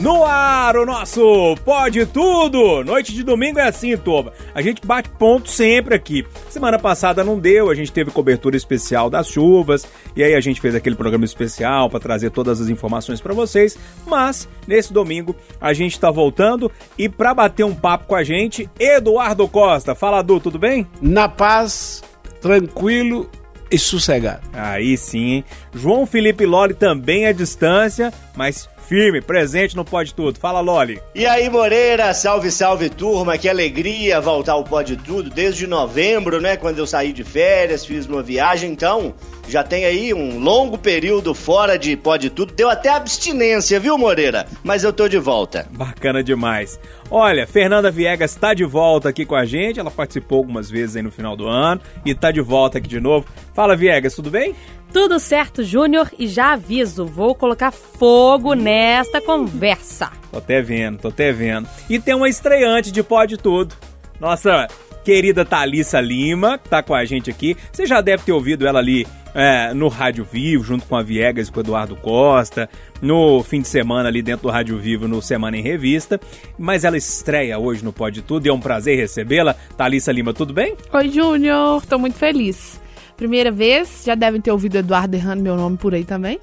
No ar, o nosso Pode Tudo! Noite de domingo é assim, Toba. A gente bate ponto sempre aqui. Semana passada não deu, a gente teve cobertura especial das chuvas, e aí a gente fez aquele programa especial para trazer todas as informações para vocês. Mas, nesse domingo, a gente tá voltando e para bater um papo com a gente, Eduardo Costa. Fala, Du, tudo bem? Na paz, tranquilo e sossegado. Aí sim, hein? João Felipe Loli também à distância, mas firme, presente no Pode Tudo. Fala, Loli. E aí, Moreira, salve, salve, turma. Que alegria voltar ao Pode Tudo desde novembro, né? Quando eu saí de férias, fiz uma viagem. Então, já tem aí um longo período fora de Pode Tudo. Deu até abstinência, viu, Moreira? Mas eu tô de volta. Bacana demais. Olha, Fernanda Viegas está de volta aqui com a gente. Ela participou algumas vezes aí no final do ano e está de volta aqui de novo. Fala, Viegas, tudo bem? Tudo certo, Júnior, e já aviso, vou colocar fogo nesta conversa. Tô até vendo, tô até vendo. E tem uma estreante de Pode Tudo. Nossa querida Thalissa Lima, que tá com a gente aqui. Você já deve ter ouvido ela ali é, no Rádio Vivo, junto com a Viegas e com o Eduardo Costa, no fim de semana ali dentro do Rádio Vivo, no Semana em Revista. Mas ela estreia hoje no Pode Tudo e é um prazer recebê-la. Thalissa Lima, tudo bem? Oi, Júnior, tô muito feliz. Primeira vez, já devem ter ouvido Eduardo errando meu nome por aí também.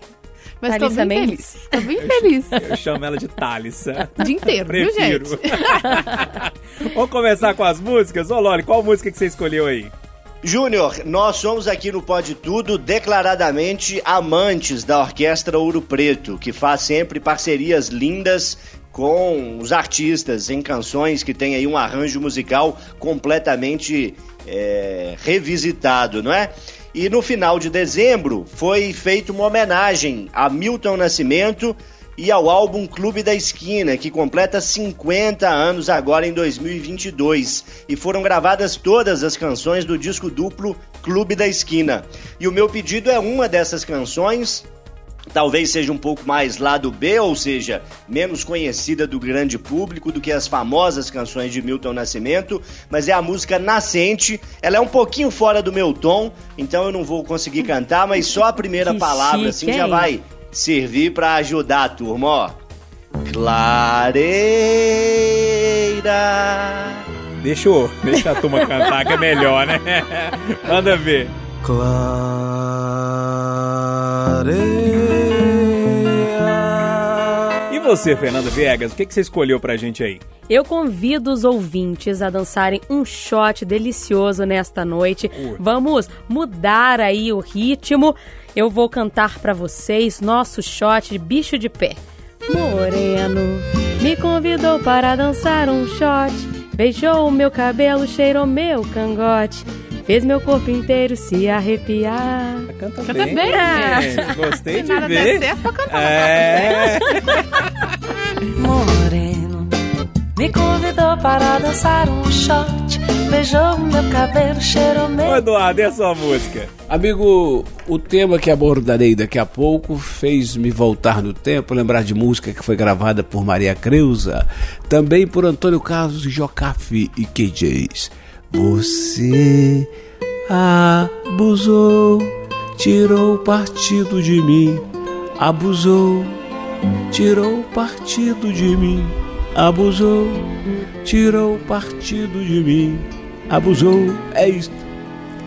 Mas tô Thalissa bem Mendes. feliz. Tô bem feliz. Eu chamo ela de Thalissa. O dia inteiro, viu, Prefiro. gente? Vamos começar com as músicas? Ô, Loli, qual música que você escolheu aí? Júnior, nós somos aqui no Pode Tudo declaradamente amantes da Orquestra Ouro Preto, que faz sempre parcerias lindas com os artistas em canções que tem aí um arranjo musical completamente é, revisitado, não é? E no final de dezembro foi feita uma homenagem a Milton Nascimento e ao álbum Clube da Esquina, que completa 50 anos agora em 2022. E foram gravadas todas as canções do disco duplo Clube da Esquina. E o meu pedido é uma dessas canções. Talvez seja um pouco mais lado B, ou seja, menos conhecida do grande público do que as famosas canções de Milton Nascimento, mas é a música Nascente. Ela é um pouquinho fora do meu tom, então eu não vou conseguir cantar, mas só a primeira Que palavra chique, assim já hein? vai servir para ajudar a turma, ó. Clareira. Deixa, eu, deixa a turma cantar que é melhor, né? Manda ver. E você, Fernanda Viegas, o que, que você escolheu pra gente aí? Eu convido os ouvintes a dançarem um shot delicioso nesta noite. Ui. Vamos mudar aí o ritmo. Eu vou cantar pra vocês nosso shot de bicho de pé. Moreno me convidou para dançar um shot. Beijou o meu cabelo, cheirou meu cangote. Fez meu corpo inteiro se arrepiar. Canta, Canta bem, gente. Gostei Se de nada ver. der certo, cantar. É. Moreno me convidou para dançar um shot. Beijou meu cabelo, cheirou Ô, meu. Eduardo, e a sua música? Amigo, o tema que abordarei daqui a pouco fez me voltar no tempo, lembrar de música que foi gravada por Maria Creuza, também por Antônio Carlos Jocafe e QJs. Você abusou, tirou partido de mim, abusou, tirou partido de mim, abusou, tirou partido de mim, abusou. É isto.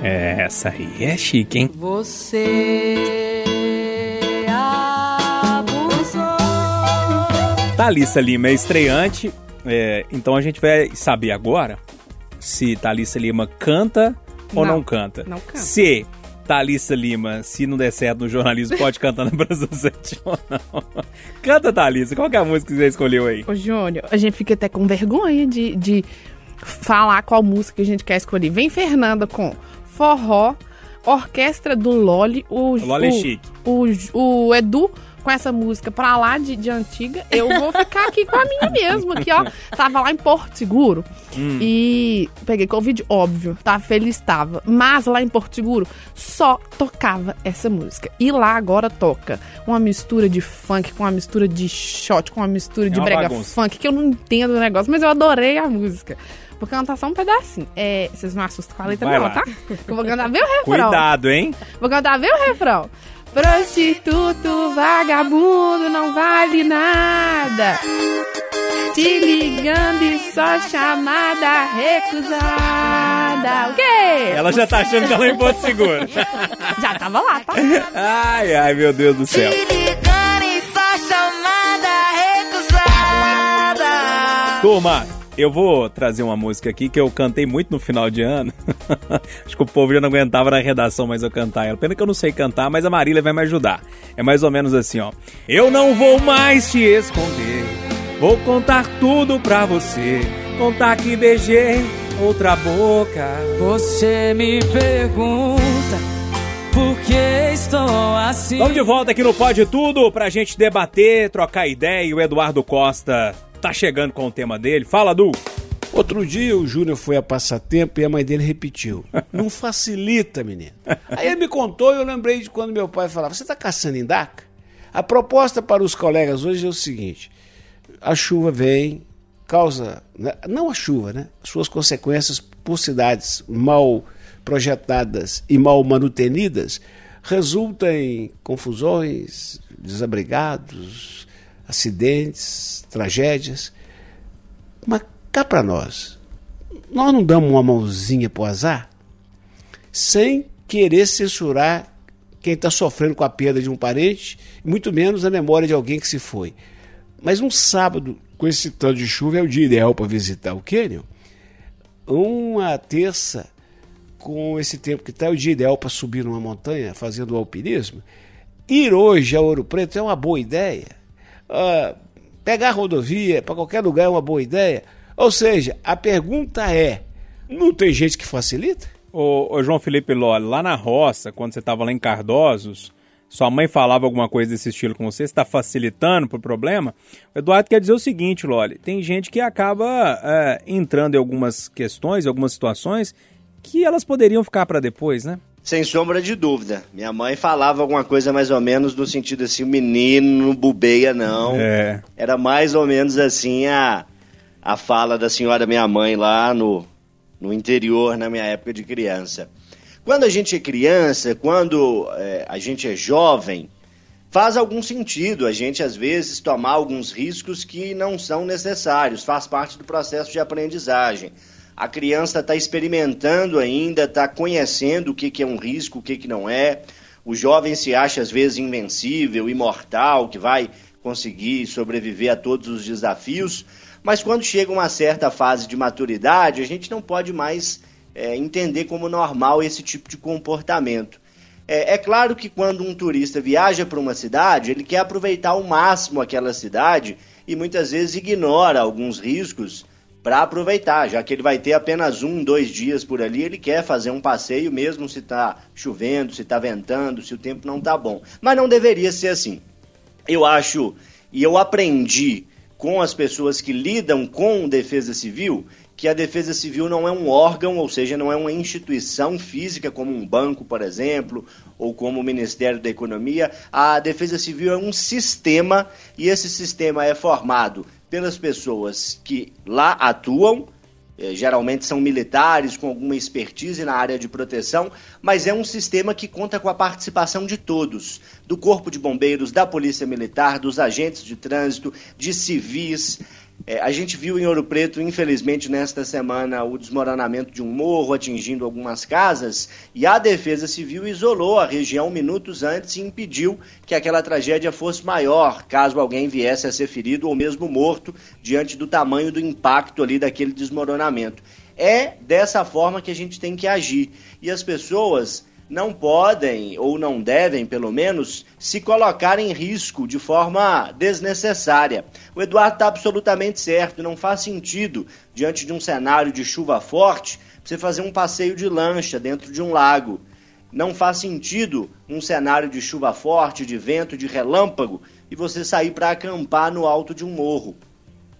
É, essa aí é chique, hein? Você abusou. Thalissa Lima é estreante, é, então a gente vai saber agora se Thalissa Lima canta ou não, Não, canta. não canta. Se Thalissa Lima, se não der certo no jornalismo, pode cantar na Brasil 7 ou não. Canta, Thalissa. Qual que é a música que você escolheu aí? Ô, Júnior, a gente fica até com vergonha de, de falar qual música a gente quer escolher. Vem Fernanda com forró, orquestra do Loli, o, O Loli é o, chique. o, o Edu com essa música pra lá de, de antiga, eu vou ficar aqui com a minha mesmo, aqui, ó. Tava lá em Porto Seguro e peguei Covid, óbvio, tava feliz, tava. Mas lá em Porto Seguro só tocava essa música. E lá agora toca uma mistura de funk com uma mistura de shot, com uma mistura de uma brega bagunça. funk, que eu não entendo o negócio, mas eu adorei a música. Vou cantar só um pedacinho. É, vocês não assustam com a letra Vai não, lá. tá? Eu vou cantar bem o refrão. Cuidado, hein? Vou cantar bem o refrão. Prostituto, vagabundo, não vale nada. Te ligando e só chamada recusada. O quê? Ela já tá achando que ela é em Porto Seguro. Já tava lá, tá? Ai, ai, meu Deus do céu. Turma, eu vou trazer uma música aqui que eu cantei muito no final de ano. Acho que o povo já não aguentava na redação mais eu cantar ela. Pena que eu não sei cantar, mas a Marília vai me ajudar. É mais ou menos assim, ó. Eu não vou mais te esconder. Vou contar tudo pra você. Contar que beijei outra boca. Você me pergunta por que estou assim. Vamos de volta aqui no Pode Tudo pra gente debater, trocar ideia. E o Eduardo Costa tá chegando com o tema dele. Fala, Du. Outro dia o Júnior foi a passatempo e a mãe dele repetiu. Não facilita, menino. Aí ele me contou e eu lembrei de quando meu pai falava: Você está caçando em DACA? A proposta para os colegas hoje é o seguinte: a chuva vem, causa. né, Não a chuva, né? Suas consequências por cidades mal projetadas e mal manutenidas resulta em confusões, desabrigados, acidentes, tragédias. Mas cá para nós, nós não damos uma mãozinha pro azar sem querer censurar quem está sofrendo com a perda de um parente, muito menos a memória de alguém que se foi. Mas um sábado, com esse tanto de chuva, é o dia ideal para visitar o Canyon. Uma terça, com esse tempo que está, é o dia ideal para subir numa montanha fazendo alpinismo. Ir hoje a Ouro Preto é uma boa ideia. Ah, pegar rodovia para qualquer lugar é uma boa ideia. Ou seja, a pergunta é: não tem gente que facilita? Ô, ô, João Felipe Loli, lá na roça, quando você tava lá em Cardosos, sua mãe falava alguma coisa desse estilo com você, está facilitando pro problema? O Eduardo quer dizer o seguinte, Loli, tem gente que acaba é, entrando em algumas questões, algumas situações, que elas poderiam ficar para depois, né? Sem sombra de dúvida. Minha mãe falava alguma coisa mais ou menos no sentido assim, o menino não bubeia não. É. Era mais ou menos assim a, a fala da senhora minha mãe lá no, no interior na minha época de criança. Quando a gente é criança, quando é, a gente é jovem, faz algum sentido a gente às vezes tomar alguns riscos que não são necessários, faz parte do processo de aprendizagem. A criança está experimentando ainda, está conhecendo o que, que é um risco, o que, que não é. O jovem se acha às vezes invencível, imortal, que vai conseguir sobreviver a todos os desafios. Mas quando chega uma certa fase de maturidade, a gente não pode mais é, entender como normal esse tipo de comportamento. É, é, claro que quando um turista viaja para uma cidade, ele quer aproveitar ao máximo aquela cidade e muitas vezes ignora alguns riscos para aproveitar, já que ele vai ter apenas um, dois dias por ali, ele quer fazer um passeio mesmo se está chovendo, se está ventando, se o tempo não está bom. Mas não deveria ser assim. Eu acho e eu aprendi com as pessoas que lidam com defesa civil que a defesa civil não é um órgão, ou seja, não é uma instituição física como um banco, por exemplo, ou como o Ministério da Economia. A defesa civil é um sistema e esse sistema é formado pelas pessoas que lá atuam, eh, geralmente são militares com alguma expertise na área de proteção, mas é um sistema que conta com a participação de todos, do Corpo de Bombeiros, da Polícia Militar, dos agentes de trânsito, de civis. É, a gente viu em Ouro Preto, infelizmente, nesta semana, o desmoronamento de um morro atingindo algumas casas e a Defesa Civil isolou a região minutos antes e impediu que aquela tragédia fosse maior, caso alguém viesse a ser ferido ou mesmo morto diante do tamanho do impacto ali daquele desmoronamento. É dessa forma que a gente tem que agir. E as pessoas não podem, ou não devem, pelo menos, se colocar em risco de forma desnecessária. O Eduardo está absolutamente certo, não faz sentido, diante de um cenário de chuva forte, você fazer um passeio de lancha dentro de um lago. Não faz sentido um cenário de chuva forte, de vento, de relâmpago, e você sair para acampar no alto de um morro.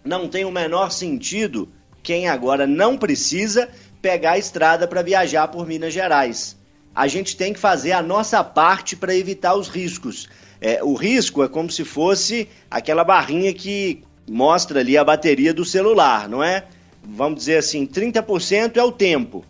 Não tem o menor sentido quem agora não precisa pegar a estrada para viajar por Minas Gerais a gente tem que fazer a nossa parte para evitar os riscos. É, o risco é como se fosse aquela barrinha que mostra ali a bateria do celular, não é? vamos dizer assim, 30% é o tempo.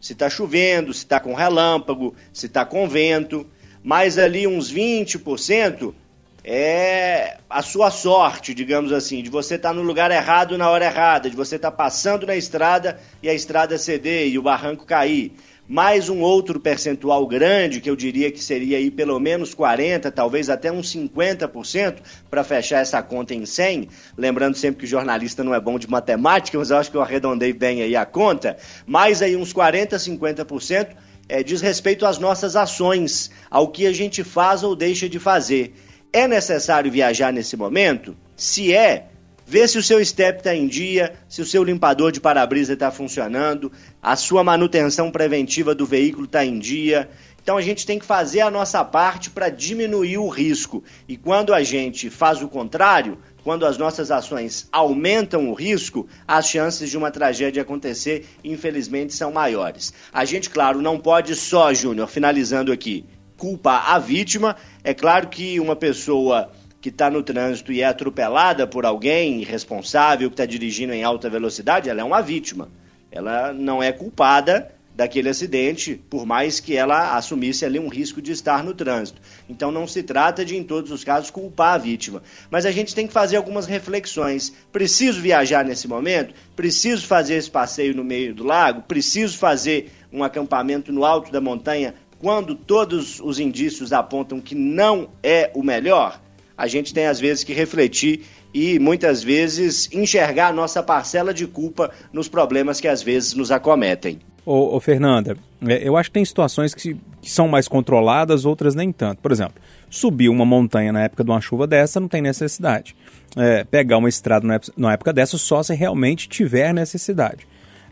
Se está chovendo, se está com relâmpago, se está com vento. Mais ali uns 20% é a sua sorte, digamos assim, de você estar tá no lugar errado na hora errada, de você estar tá passando na estrada e a estrada ceder e o barranco cair. Mais um outro percentual grande, que eu diria que seria aí pelo menos 40%, talvez até uns 50% para fechar essa conta em 100. Lembrando sempre que o jornalista não é bom de matemática, mas eu acho que eu arredondei bem aí a conta. Mais aí uns 40%, 50% é, diz respeito às nossas ações, ao que a gente faz ou deixa de fazer. É necessário viajar nesse momento? Se é, vê se o seu step está em dia, se o seu limpador de para-brisa está funcionando, a sua manutenção preventiva do veículo está em dia. Então a gente tem que fazer a nossa parte para diminuir o risco. E quando a gente faz o contrário, quando as nossas ações aumentam o risco, as chances de uma tragédia acontecer, infelizmente, são maiores. A gente, claro, não pode só, Júnior, finalizando aqui, culpar a vítima. É claro que uma pessoa que está no trânsito e é atropelada por alguém irresponsável que está dirigindo em alta velocidade, ela é uma vítima. Ela não é culpada daquele acidente, por mais que ela assumisse ali um risco de estar no trânsito. Então não se trata de, em todos os casos, culpar a vítima. Mas a gente tem que fazer algumas reflexões. Preciso viajar nesse momento? Preciso fazer esse passeio no meio do lago? Preciso fazer um acampamento no alto da montanha quando todos os indícios apontam que não é o melhor, a gente tem às vezes que refletir e muitas vezes enxergar a nossa parcela de culpa nos problemas que às vezes nos acometem. Ô, ô Fernanda, é, eu acho que tem situações que, que, são mais controladas, outras nem tanto. Por exemplo, subir uma montanha na época de uma chuva dessa não tem necessidade. É, pegar uma estrada na época dessa só se realmente tiver necessidade.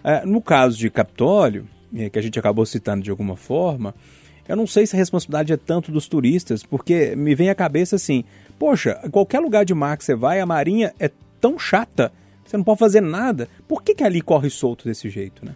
É, no caso de Capitólio, é, que a gente acabou citando de alguma forma, eu não sei se a responsabilidade é tanto dos turistas, porque me vem à cabeça assim: poxa, qualquer lugar de mar que você vai, a marinha é tão chata, você não pode fazer nada. Por que, que ali corre solto desse jeito, né?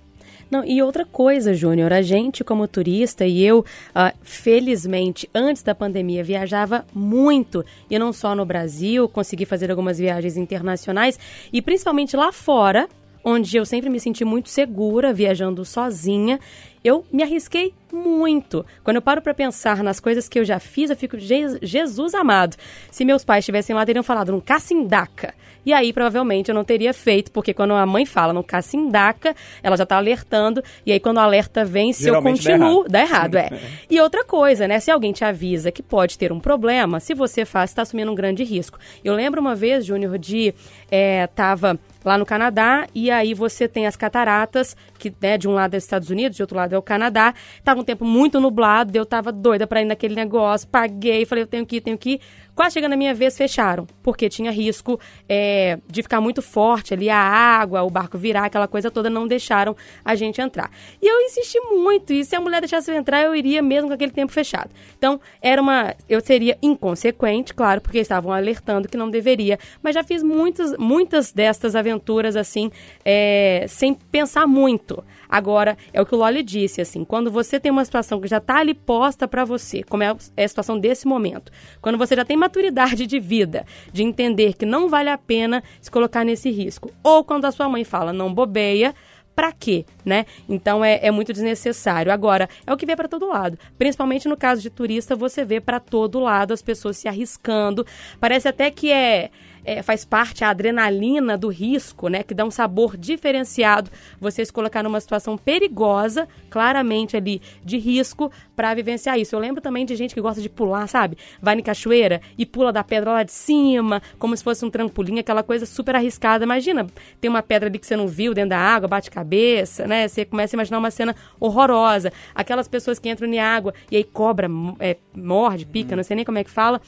Não, e outra coisa, Júnior, a gente como turista e eu, uh, felizmente, antes da pandemia, viajava muito, e não só no Brasil, consegui fazer algumas viagens internacionais, e principalmente lá fora, onde eu sempre me senti muito segura viajando sozinha eu me arrisquei muito. Quando eu paro para pensar nas coisas que eu já fiz, eu fico, Jesus amado. Se meus pais estivessem lá, teriam falado, não cacindaca. E aí, provavelmente, eu não teria feito, porque quando a mãe fala no cacindaca, ela já tá alertando, e aí quando o alerta vem, se Geralmente eu continuo, dá errado, dá errado é. e outra coisa, né, se alguém te avisa que pode ter um problema, se você faz, está assumindo um grande risco. Eu lembro uma vez, Júnior, de, é, tava lá no Canadá, e aí você tem as cataratas, que né, de um lado é os Estados Unidos, de outro lado é o Canadá. Tava um tempo muito nublado, eu tava doida para ir naquele negócio, paguei, falei, eu tenho que ir, tenho que ir. Quase chegando a minha vez, fecharam, porque tinha risco é, de ficar muito forte ali, a água, o barco virar, aquela coisa toda, não deixaram a gente entrar. E eu insisti muito, e se a mulher deixasse eu entrar, eu iria mesmo com aquele tempo fechado. Então, era uma. Eu seria inconsequente, claro, porque estavam alertando que não deveria, mas já fiz muitas, muitas destas aventuras assim, é, sem pensar muito. Agora, é o que o Loli disse, assim, quando você tem uma situação que já está ali posta para você, como é a situação desse momento, quando você já tem maturidade de vida, de entender que não vale a pena se colocar nesse risco, ou quando a sua mãe fala não bobeia, para quê, né? Então é, é, muito desnecessário. Agora, é o que vê para todo lado. Principalmente no caso de turista, você vê para todo lado as pessoas se arriscando. Parece até que é é, faz parte a adrenalina do risco, né? Que dá um sabor diferenciado. Você se colocar numa situação perigosa, claramente ali de risco, para vivenciar isso. Eu lembro também de gente que gosta de pular, sabe? Vai em cachoeira e pula da pedra lá de cima, como se fosse um trampolim, aquela coisa super arriscada. Imagina, tem uma pedra ali que você não viu dentro da água, bate cabeça, né? Você começa a imaginar uma cena horrorosa. Aquelas pessoas que entram em água e aí cobra, é, morde, pica, não sei nem como é que fala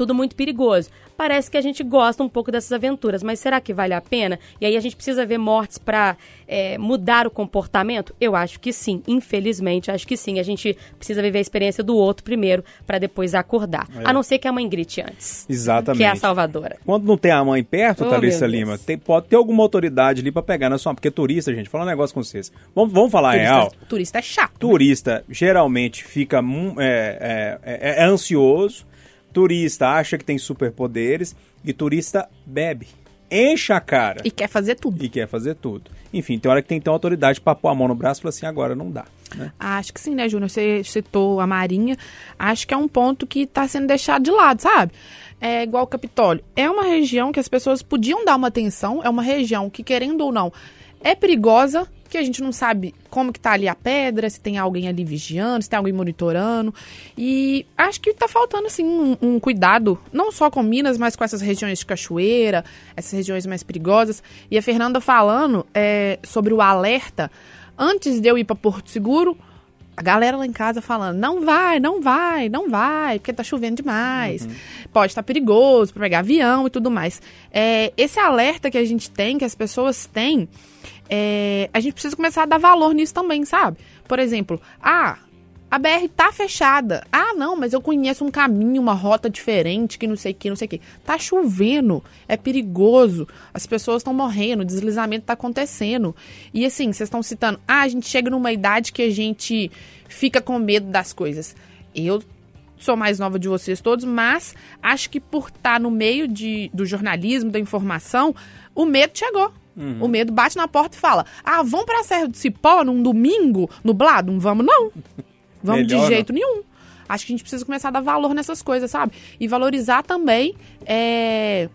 tudo muito perigoso. Parece que a gente gosta um pouco dessas aventuras, mas será que vale a pena? E aí a gente precisa ver mortes para é, mudar o comportamento? Eu acho que sim, infelizmente, acho que sim. A gente precisa viver a experiência do outro primeiro para depois acordar. É. A não ser que a mãe grite antes. Exatamente. Que é a salvadora. Quando não tem a mãe perto, oh, Thalissa Lima, tem, pode ter alguma autoridade ali para pegar na sua. Porque turista, gente, fala um negócio com vocês. Vamos, vamos falar turista, real. Turista é chato. Né? Turista né? geralmente fica é, é, é ansioso turista acha que tem superpoderes e turista bebe. enche a cara E quer fazer tudo. e quer fazer tudo. Enfim, tem hora que tem que ter uma autoridade pra pôr a mão no braço e falar assim, agora não dá. Né? Acho que sim, né, Júnior? Você citou a Marinha. Acho que é um ponto que está sendo deixado de lado, sabe? É igual o Capitólio. É uma região que as pessoas podiam dar uma atenção. É uma região que, querendo ou não, é perigosa, que a gente não sabe como que tá ali a pedra, se tem alguém ali vigiando, se tem alguém monitorando. E acho que tá faltando, assim, um, um cuidado, não só com Minas, mas com essas regiões de cachoeira, essas regiões mais perigosas. E a Fernanda falando é, sobre o alerta, antes de eu ir para Porto Seguro, a galera lá em casa falando, não vai, não vai, não vai, porque tá chovendo demais. Pode estar perigoso para pegar avião e tudo mais. É, esse alerta que a gente tem, que as pessoas têm, é, a gente precisa começar a dar valor nisso também, sabe? Por exemplo, ah, a BR tá fechada. Ah, não, mas eu conheço um caminho, uma rota diferente, que não sei o que, não sei o que. Tá chovendo, é perigoso, as pessoas estão morrendo, o deslizamento tá acontecendo. E assim, vocês estão citando, ah, a gente chega numa idade que a gente fica com medo das coisas. Eu sou mais nova de vocês todos, mas acho que por estar no meio de, do jornalismo, da informação, o medo chegou. O medo bate na porta e fala: Ah, vamos pra Serra do Cipó num domingo nublado? Não vamos, não. Vamos Melhor de jeito nenhum. Acho que a gente precisa começar a dar valor nessas coisas, sabe? E valorizar também é,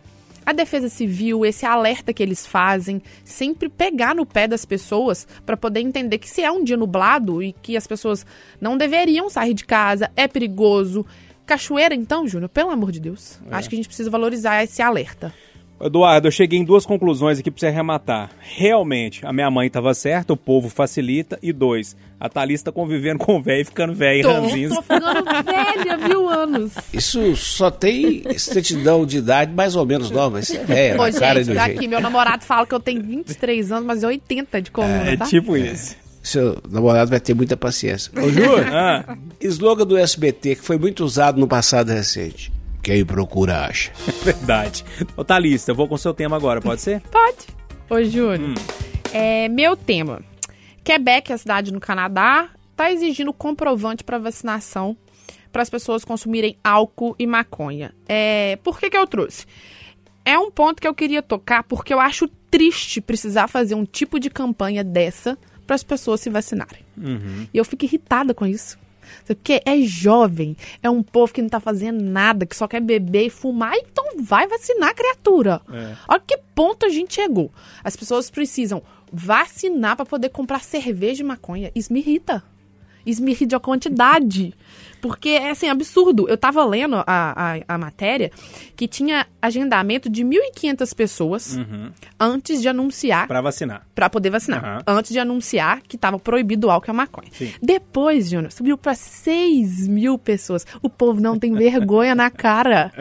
a defesa civil, esse alerta que eles fazem, sempre pegar no pé das pessoas para poder entender que se é um dia nublado e que as pessoas não deveriam sair de casa, é perigoso. Cachoeira, então, Júnior, pelo amor de Deus. Acho que a gente precisa valorizar esse alerta. Eduardo, eu cheguei em duas conclusões aqui pra você arrematar. Realmente, a minha mãe tava certa, o povo facilita. E dois, a Thalys tá convivendo com o velho e ficando velho e ranzinho. tô ficando velha, viu, anos. Isso só tem certidão de idade mais ou menos nova. Isso é, é Ô, na cara gente, do aqui, jeito. meu namorado fala que eu tenho 23 anos, mas é 80 de coluna, É tá? tipo isso. Seu namorado vai ter muita paciência. Ô, Júlio, Ah, slogan do SBT que foi muito usado no passado recente. Quem procura acha. verdade. Ô, Thalys, eu vou com o seu tema agora, pode ser? Pode. Ô, Júnior, é, meu tema. Quebec, a cidade no Canadá, tá exigindo comprovante para vacinação para as pessoas consumirem álcool e maconha. É, por que que eu trouxe? É um ponto que eu queria tocar porque eu acho triste precisar fazer um tipo de campanha dessa para as pessoas se vacinarem. E eu fico irritada com isso. Porque é jovem, é um povo que não tá fazendo nada, que só quer beber e fumar, então vai vacinar, criatura. Olha que ponto a gente chegou. As pessoas precisam vacinar para poder comprar cerveja e maconha. Isso me irrita. Isso me irrita a quantidade. Porque é assim, absurdo. Eu tava lendo a, a, a matéria que tinha agendamento de 1.500 pessoas antes de anunciar Pra vacinar. Pra poder vacinar. Aham. Antes de anunciar que tava proibido o álcool e a maconha. Sim. Depois, Júnior, subiu pra 6 mil pessoas. O povo não tem vergonha na cara.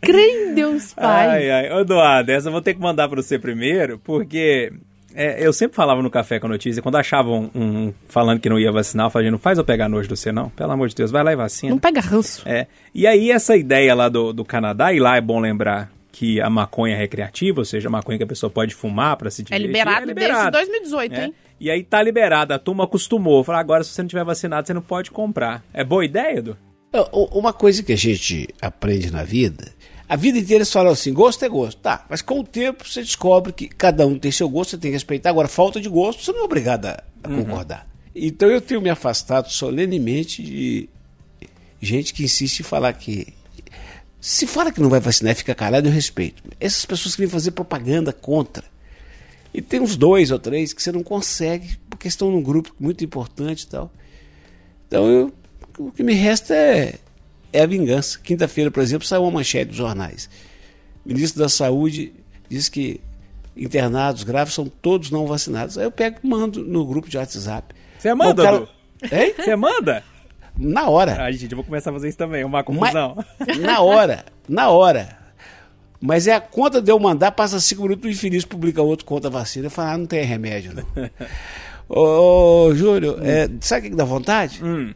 Crê em Deus, Pai. Ai, ai. Ô, Eduardo, essa eu vou ter que mandar pra você primeiro, porque é, eu sempre falava no Café com a Notícia, quando achavam um, falando que não ia vacinar, eu falava, não faz eu pegar nojo do você, não. Pelo amor de Deus, vai lá e vacina. Não pega ranço. É. E aí, essa ideia lá do, do Canadá, e lá é bom lembrar que a maconha é recreativa, ou seja, a maconha que a pessoa pode fumar pra se É divertir. liberado, desde liberado. 2018, É. hein? E aí tá liberada, a turma acostumou. Fala, agora se você não tiver vacinado, você não pode comprar. É boa ideia, Edu? Uma coisa que a gente aprende na vida, a vida inteira eles falam assim, gosto é gosto. Tá, mas com o tempo você descobre que cada um tem seu gosto, você tem que respeitar. Agora, falta de gosto, você não é obrigado a, a concordar. Então eu tenho me afastado solenemente de gente que insiste em falar que. Se fala que não vai vacinar e fica calado, eu respeito. Essas pessoas que vêm fazer propaganda contra. E tem uns dois ou três que você não consegue, porque estão num grupo muito importante e tal. Então eu, o que me resta é, é a vingança. Quinta-feira, por exemplo, saiu uma manchete dos jornais. O ministro da Saúde diz que internados graves são todos não vacinados. Aí eu pego e mando no grupo de WhatsApp. Você manda, cara-? Hein? Você manda? Na hora. Ai, gente, eu vou começar a fazer isso também, uma Mas- confusão. na hora. Na hora. Mas é a conta de eu mandar, passa cinco minutos, o infeliz publica outro conta vacina. Eu falo, ah, não tem remédio, não. Ô, ô, Júlio, é, sabe o que dá vontade? Hum.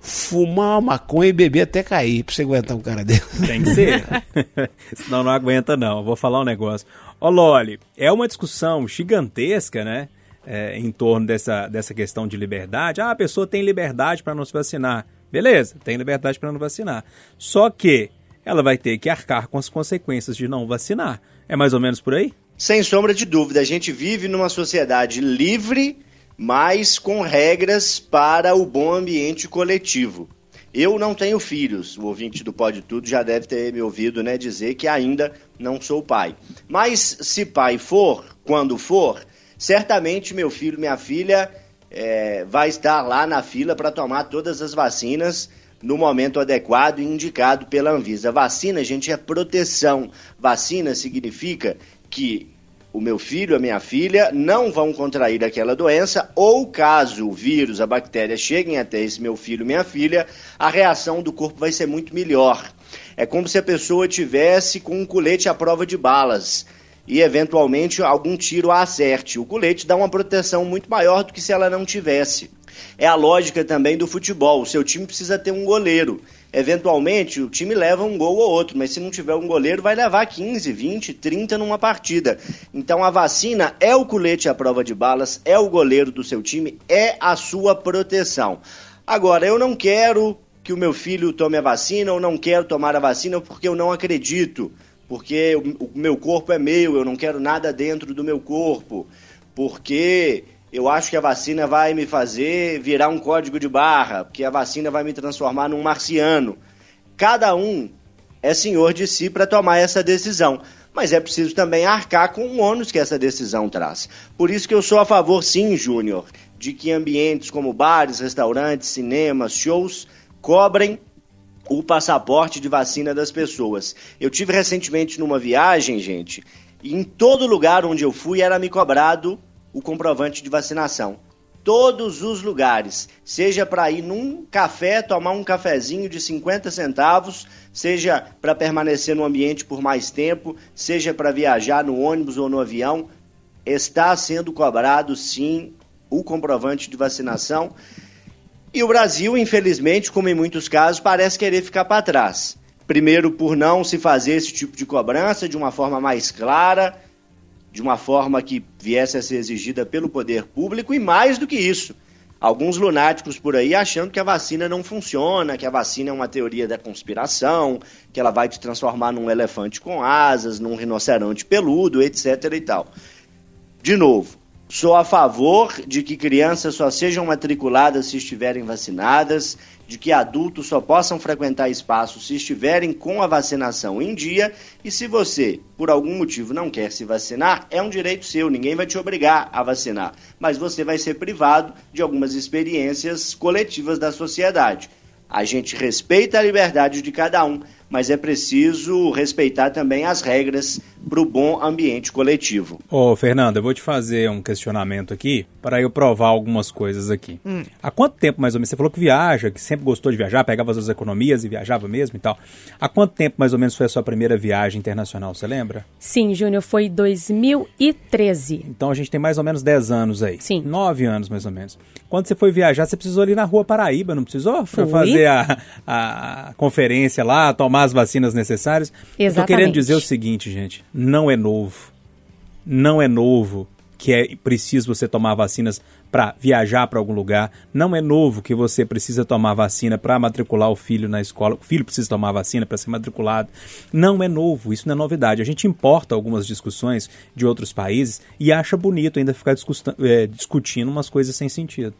Fumar uma maconha e beber até cair, pra você aguentar um cara desse. Tem que ser. Senão não aguenta, não. Eu Vou falar um negócio. Ô, Loli, é uma discussão gigantesca, né? é, em torno dessa, dessa questão de liberdade. Ah, a pessoa tem liberdade para não se vacinar. Beleza, tem liberdade para não vacinar. Só que ela vai ter que arcar com as consequências de não vacinar. É mais ou menos por aí? Sem sombra de dúvida, a gente vive numa sociedade livre, mas com regras para o bom ambiente coletivo. Eu não tenho filhos, o ouvinte do Pode Tudo já deve ter me ouvido né, dizer que ainda não sou pai. Mas se pai for, quando for, certamente meu filho, minha filha, é, vai estar lá na fila para tomar todas as vacinas no momento adequado e indicado pela Anvisa. Vacina, gente, é proteção. Vacina significa que o meu filho, a minha filha, não vão contrair aquela doença, ou caso o vírus, a bactéria cheguem até esse meu filho, minha filha, a reação do corpo vai ser muito melhor. É como se a pessoa tivesse com um colete à prova de balas e eventualmente algum tiro a acerte. O colete dá uma proteção muito maior do que se ela não tivesse. É a lógica também do futebol. O seu time precisa ter um goleiro. Eventualmente, o time leva um gol ou outro, mas se não tiver um goleiro, vai levar 15, 20, 30 numa partida. Então a vacina é o colete à prova de balas, é o goleiro do seu time, é a sua proteção. Agora, eu não quero que o meu filho tome a vacina, ou não quero tomar a vacina porque eu não acredito, porque o meu corpo é meu, eu não quero nada dentro do meu corpo, porque eu acho que a vacina vai me fazer virar um código de barra, porque a vacina vai me transformar num marciano. Cada um é senhor de si para tomar essa decisão, mas é preciso também arcar com o ônus que essa decisão traz. Por isso que eu sou a favor, sim, Júnior, de que ambientes como bares, restaurantes, cinemas, shows cobrem o passaporte de vacina das pessoas. Eu tive recentemente numa viagem, gente, e em todo lugar onde eu fui era me cobrado o comprovante de vacinação. Todos os lugares, seja para ir num café, tomar um cafezinho de 50 centavos, seja para permanecer no ambiente por mais tempo, seja para viajar no ônibus ou no avião, está sendo cobrado sim o comprovante de vacinação. E o Brasil, infelizmente, como em muitos casos, parece querer ficar para trás. Primeiro, por não se fazer esse tipo de cobrança de uma forma mais clara, de uma forma que viesse a ser exigida pelo poder público e mais do que isso. Alguns lunáticos por aí achando que a vacina não funciona, que a vacina é uma teoria da conspiração, que ela vai te transformar num elefante com asas, num rinoceronte peludo, etc e tal. De novo, Sou a favor de que crianças só sejam matriculadas se estiverem vacinadas, de que adultos só possam frequentar espaços se estiverem com a vacinação em dia. E se você, por algum motivo, não quer se vacinar, é um direito seu, ninguém vai te obrigar a vacinar. Mas você vai ser privado de algumas experiências coletivas da sociedade. A gente respeita a liberdade de cada um, mas é preciso respeitar também as regras para o bom ambiente coletivo. Ô, Fernando, eu vou te fazer um questionamento aqui para eu provar algumas coisas aqui. Hum. Há quanto tempo, mais ou menos, você falou que viaja, que sempre gostou de viajar, pegava as economias e viajava mesmo e tal. Há quanto tempo, mais ou menos, foi a sua primeira viagem internacional, você lembra? Sim, Júnior, foi 2013. Então a gente tem mais ou menos 10 anos aí. Sim. 9 anos, mais ou menos. Quando você foi viajar, você precisou ali na rua Paraíba, não precisou? Foi fazer a, a conferência lá, tomar tomar as vacinas necessárias. Tô querendo dizer o seguinte, gente, não é novo. Não é novo que é preciso você tomar vacinas para viajar para algum lugar. Não é novo que você precisa tomar vacina para matricular o filho na escola. O filho precisa tomar vacina para ser matriculado. Não é novo, isso não é novidade. A gente importa algumas discussões de outros países e acha bonito ainda ficar é, discutindo umas coisas sem sentido.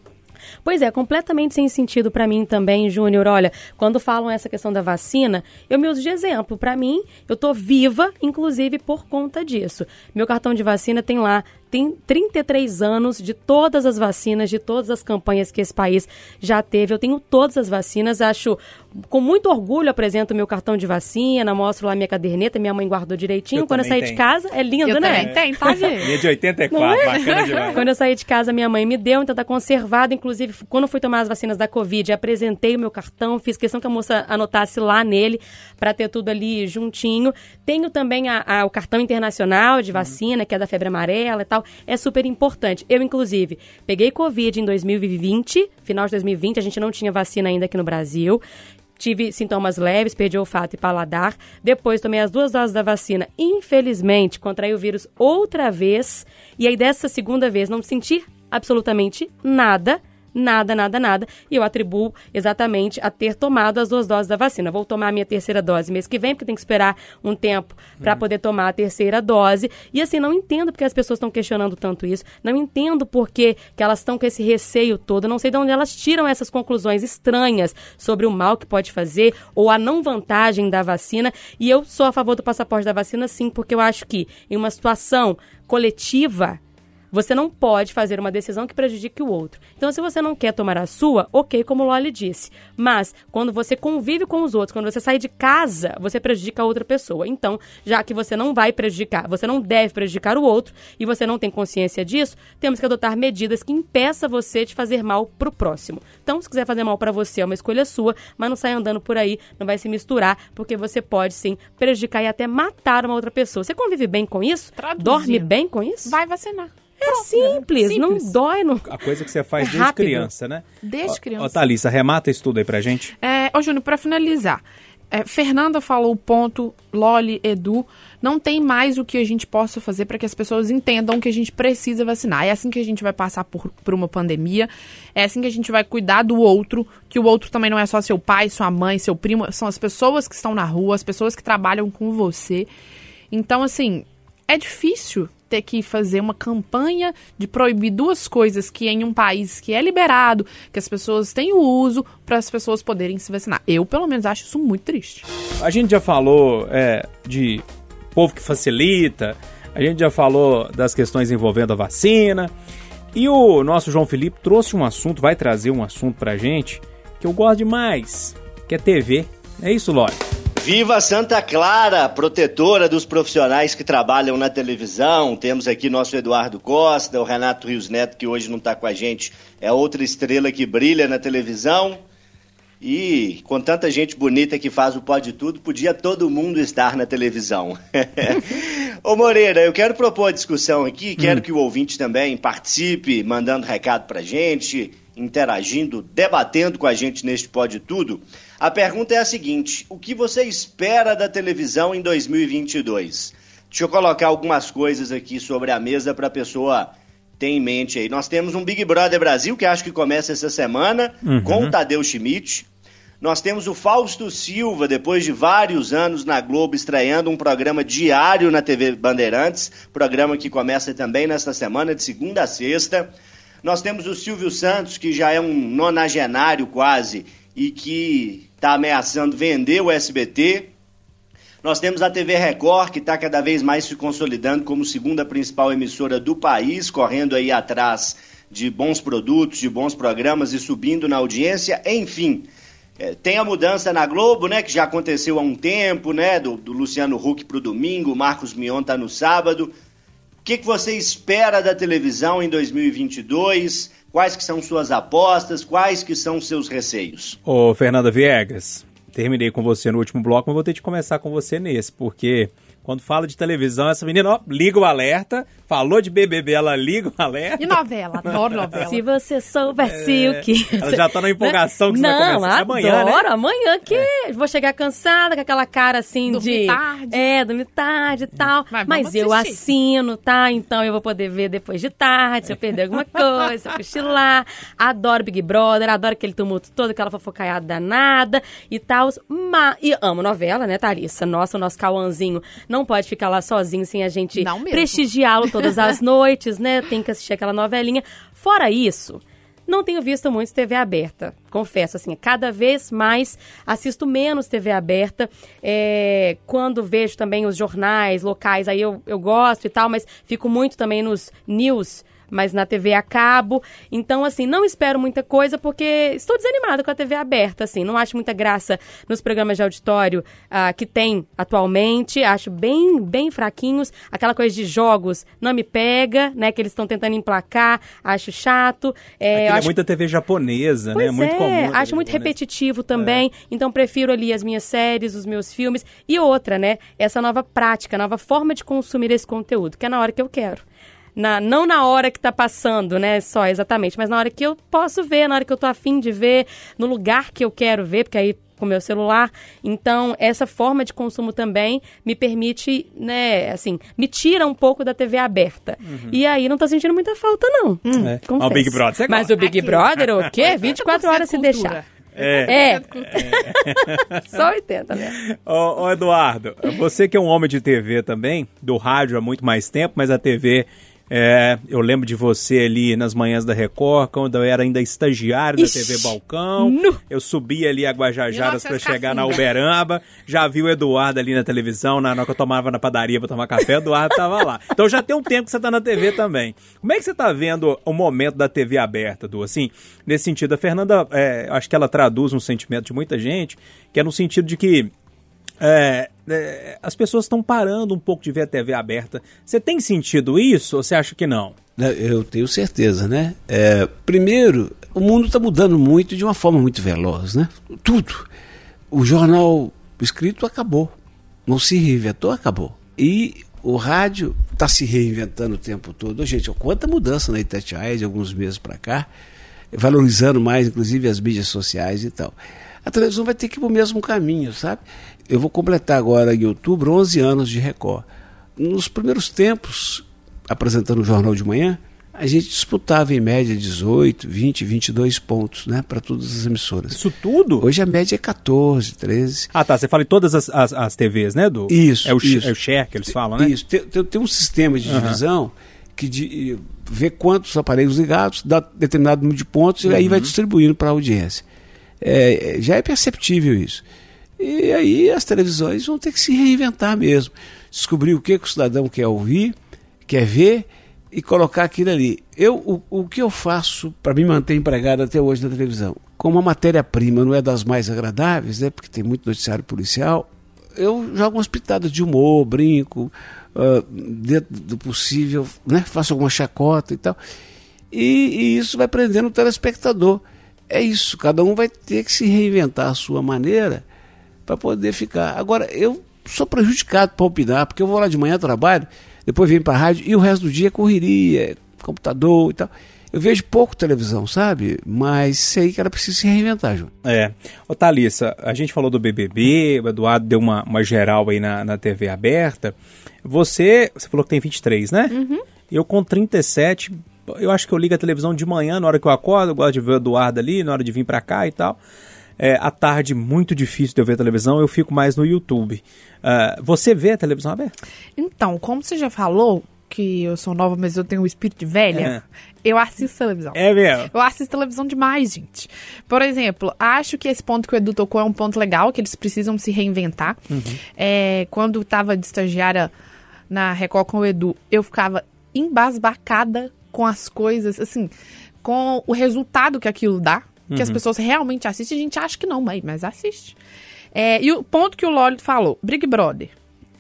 Pois é, completamente sem sentido para mim também, Júnior. Olha, quando falam essa questão da vacina, eu me uso de exemplo. Para mim, eu tô viva, inclusive por conta disso. Meu cartão de vacina tem lá tem 33 anos de todas as vacinas, de todas as campanhas que esse país já teve. Eu tenho todas as vacinas, acho com muito orgulho apresento meu cartão de vacina, mostro lá minha caderneta, minha mãe guardou direitinho. Eu Quando eu saí tenho. de casa, é lindo, Eu né? também tenho, tá, gente? Minha de 84, é? bacana demais. Quando eu saí de casa, minha mãe me deu, então tá conservado. Inclusive, quando eu fui tomar as vacinas da Covid, apresentei o meu cartão, fiz questão que a moça anotasse lá nele, para ter tudo ali juntinho. Tenho também a- a- o cartão internacional de vacina, que é da febre amarela e tal. É super importante. Eu, inclusive, peguei Covid em 2020, final de 2020, a gente não tinha vacina ainda aqui no Brasil. Tive sintomas leves, perdi olfato e paladar. Depois tomei as duas doses da vacina. Infelizmente, contraí o vírus outra vez. E aí, dessa segunda vez, não senti absolutamente nada. Nada, nada, nada. E eu atribuo exatamente a ter tomado as duas doses da vacina. Vou tomar a minha terceira dose mês que vem, porque tem que esperar um tempo para poder tomar a terceira dose. E assim, não entendo porque as pessoas estão questionando tanto isso. Não entendo por que que elas estão com esse receio todo. Não sei de onde elas tiram essas conclusões estranhas sobre o mal que pode fazer ou a não vantagem da vacina. E eu sou a favor do passaporte da vacina, sim, porque eu acho que em uma situação coletiva você não pode fazer uma decisão que prejudique o outro. Então, se você não quer tomar a sua, ok, como o Loli disse. Mas, quando você convive com os outros, quando você sai de casa, você prejudica a outra pessoa. Então, já que você não vai prejudicar, você não deve prejudicar o outro e você não tem consciência disso, temos que adotar medidas que impeçam você de fazer mal pro próximo. Então, se quiser fazer mal para você, é uma escolha sua, mas não sai andando por aí, não vai se misturar, porque você pode sim prejudicar e até matar uma outra pessoa. Você convive bem com isso? Traduzindo. Dorme bem com isso? Vai vacinar. É simples, né? não Simples. dói, não. A coisa que você faz É desde rápido. criança, né? Desde Ó, criança. Ó, Thalissa, remata isso tudo aí pra gente. É, ô Júnior, pra finalizar, é, Fernanda falou o ponto, Loli, Edu, não tem mais o que a gente possa fazer para que as pessoas entendam que a gente precisa vacinar. É assim que a gente vai passar por, por uma pandemia, é assim que a gente vai cuidar do outro, que o outro também não é só seu pai, sua mãe, seu primo, são as pessoas que estão na rua, as pessoas que trabalham com você. Então, assim, é difícil ter que fazer uma campanha de proibir duas coisas que em um país que é liberado, que as pessoas têm o uso para as pessoas poderem se vacinar. Eu, pelo menos, acho isso muito triste. A gente já falou é, de povo que facilita, a gente já falou das questões envolvendo a vacina. E o nosso João Felipe trouxe um assunto, vai trazer um assunto pra gente que eu gosto demais, que é TV. É isso, Lore? Viva Santa Clara, protetora dos profissionais que trabalham na televisão. Temos aqui nosso Eduardo Costa, o Renato Rios Neto, que hoje não está com a gente, é outra estrela que brilha na televisão. E com tanta gente bonita que faz o Pode Tudo, podia todo mundo estar na televisão. Ô Moreira, eu quero propor a discussão aqui, quero que o ouvinte também participe, mandando recado pra gente, interagindo, debatendo com a gente neste Pode Tudo. A pergunta é a seguinte: o que você espera da televisão em 2022? Deixa eu colocar algumas coisas aqui sobre a mesa para a pessoa ter em mente aí. Nós temos um Big Brother Brasil que acho que começa essa semana com o Tadeu Schmidt. Nós temos o Fausto Silva, depois de vários anos na Globo, estreando um programa diário na TV Bandeirantes, programa que começa também nesta semana, de segunda a sexta. Nós temos o Silvio Santos, que já é um nonagenário quase, e que está ameaçando vender o SBT. Nós temos a TV Record, que está cada vez mais se consolidando como segunda principal emissora do país, correndo aí atrás de bons produtos, de bons programas e subindo na audiência. Enfim, é, tem a mudança na Globo, né, que já aconteceu há um tempo, né, do, do Luciano Huck para o domingo, Marcos Mion tá no sábado. Que, que você espera da televisão em 2022? Quais que são suas apostas? Quais que são seus receios? Ô, Fernanda Viegas, terminei com você no último bloco, mas vou ter que começar com você nesse, porque quando fala de televisão, essa menina, ó, liga o alerta, falou de BBB, ela liga o alerta. E novela? Adoro novela. Se você soubesse o que. É, ela já tá na empolgação que você não, vai começar amanhã, né? adoro, amanhã que vou chegar cansada com aquela cara assim Dormir de tarde. é, dormir tarde e tal, Mas mas, eu assino, tá? Então eu vou poder ver depois de tarde, se eu perder alguma coisa, se eu cochilar. Adoro Big Brother, adoro aquele tumulto todo, aquela fofocaiada danada e tal, ma... e amo novela, né, Thalissa? Nossa, o nosso Cauãzinho não pode ficar lá sozinho sem a gente Não mesmo. Todas as noites, né? Tem que assistir aquela novelinha. Fora isso, não tenho visto muito TV aberta. Confesso, assim, cada vez mais assisto menos TV aberta. É, quando vejo também os jornais locais, aí eu, eu gosto e tal, mas fico muito também nos news mas na TV a cabo. Então, assim, não espero muita coisa porque estou desanimada com a TV aberta, assim. Não acho muita graça nos programas de auditório ah, que tem atualmente. Acho bem, bem fraquinhos. Aquela coisa de jogos não me pega, né? Que eles estão tentando emplacar. Acho chato. É, é acho muita TV japonesa, Pois né? Muito é, comum. a TV acho muito japonesa. repetitivo também, então prefiro ali as minhas séries, os meus filmes. E outra, né? Essa nova prática, nova forma de consumir esse conteúdo, que é na hora que eu quero. Na, não na hora que tá passando, né, só exatamente, mas na hora que eu posso ver, na hora que eu tô afim de ver, no lugar que eu quero ver, porque aí com meu celular. Então, essa forma de consumo também me permite, né, assim, me tira um pouco da TV aberta. E aí não tô sentindo muita falta, não. Hum, É. confesso. Mas o Big Brother você Mas gosta. o Big Brother, o quê? 24 horas se deixar. É. É. Só 80 mesmo. Ô, ô, Eduardo, você que é um homem de TV também, do rádio há muito mais tempo, mas a TV, é, eu lembro de você ali nas manhãs da Record, quando eu era ainda estagiário da Ixi, TV Balcão. nu. Eu subia ali a Guajajaras pra 1900 chegar na. Uberaba, já vi o Eduardo ali na televisão, na hora que eu tomava na padaria pra tomar café, o Eduardo tava lá. Então já tem um tempo que você tá na TV também. Como é que você tá vendo o momento da TV aberta, Du? Assim, nesse sentido, a Fernanda, é, acho que ela traduz um sentimento de muita gente, que é no sentido de que é, é, as pessoas estão parando um pouco de ver a TV aberta. Você tem sentido isso ou você acha que não? Né, Eu tenho certeza, né? É, primeiro, o mundo está mudando muito de uma forma muito veloz, né? Tudo. O jornal escrito acabou. Não se reinventou, acabou. E o rádio está se reinventando o tempo todo. Gente, quanta mudança na Itatiaia de alguns meses para cá, valorizando mais, inclusive, as mídias sociais e tal. A televisão vai ter que ir para o mesmo caminho, sabe? Eu vou completar agora em outubro 11 anos de Record. Nos primeiros tempos, apresentando o Jornal de Manhã, a gente disputava em média 18, 20, 22 pontos, né, para todas as emissoras. Isso tudo? Hoje a média é 14, 13. Ah, tá. Você fala em todas as, as, as TVs, né, Du? Isso, É o, isso. é o share que eles falam, né? Isso, tem, tem- tem um sistema de divisão que de- vê quantos aparelhos ligados, dá determinado número de pontos e aí Uhum. vai distribuindo para a audiência. É, é, já é perceptível isso. E aí as televisões vão ter que se reinventar mesmo. Descobrir o que, que o cidadão quer ouvir, quer ver e colocar aquilo ali. Eu, o, o que eu faço para me manter empregado até hoje na televisão? Como a matéria-prima não é das mais agradáveis, né, porque tem muito noticiário policial, eu jogo umas pitadas de humor, brinco, ah, dentro do possível, né, faço alguma chacota e tal. E, e isso vai prendendo o telespectador. É isso, cada um vai ter que se reinventar a sua maneira para poder ficar. Agora, eu sou prejudicado para opinar, porque eu vou lá de manhã, trabalho, depois venho para a rádio e o resto do dia é correria, computador e tal. Eu vejo pouco televisão, sabe? Mas sei que ela precisa se reinventar, João. É. Ô, Thalissa, a gente falou do BBB, o Eduardo deu uma, uma geral aí na, na TV aberta. Você, você falou que tem 23, né? Eu com 37, eu acho que eu ligo a televisão de manhã, na hora que eu acordo, eu gosto de ver o Eduardo ali, na hora de vir pra cá e tal. É, à tarde, muito difícil de eu ver televisão, eu fico mais no YouTube. Ah, você vê a televisão aberta? Então, como você já falou, que eu sou nova, mas eu tenho um espírito de velha, eu assisto televisão. É mesmo? Eu assisto televisão demais, gente. Por exemplo, acho que esse ponto que o Edu tocou é um ponto legal, que eles precisam se reinventar. É, quando estava de estagiária na Record com o Edu, eu ficava embasbacada com as coisas, assim, com o resultado que aquilo dá, que as pessoas realmente assistem. A gente acha que não, mas, mas assiste. É, e o ponto que o Lólio falou, Big Brother.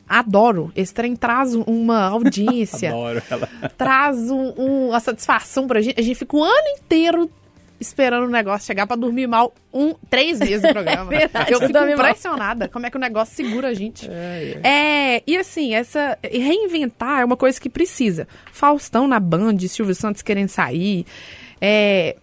Adoro. Esse trem traz uma audiência Adoro ela. traz um, um- uma satisfação pra gente. A gente fica o ano inteiro esperando o negócio chegar pra dormir mal um, três vezes no programa. verdade, eu fico dorme mal. impressionada como é que o negócio segura a gente. É, e assim, essa reinventar é uma coisa que precisa. Faustão na Band, Silvio Santos querendo sair. É,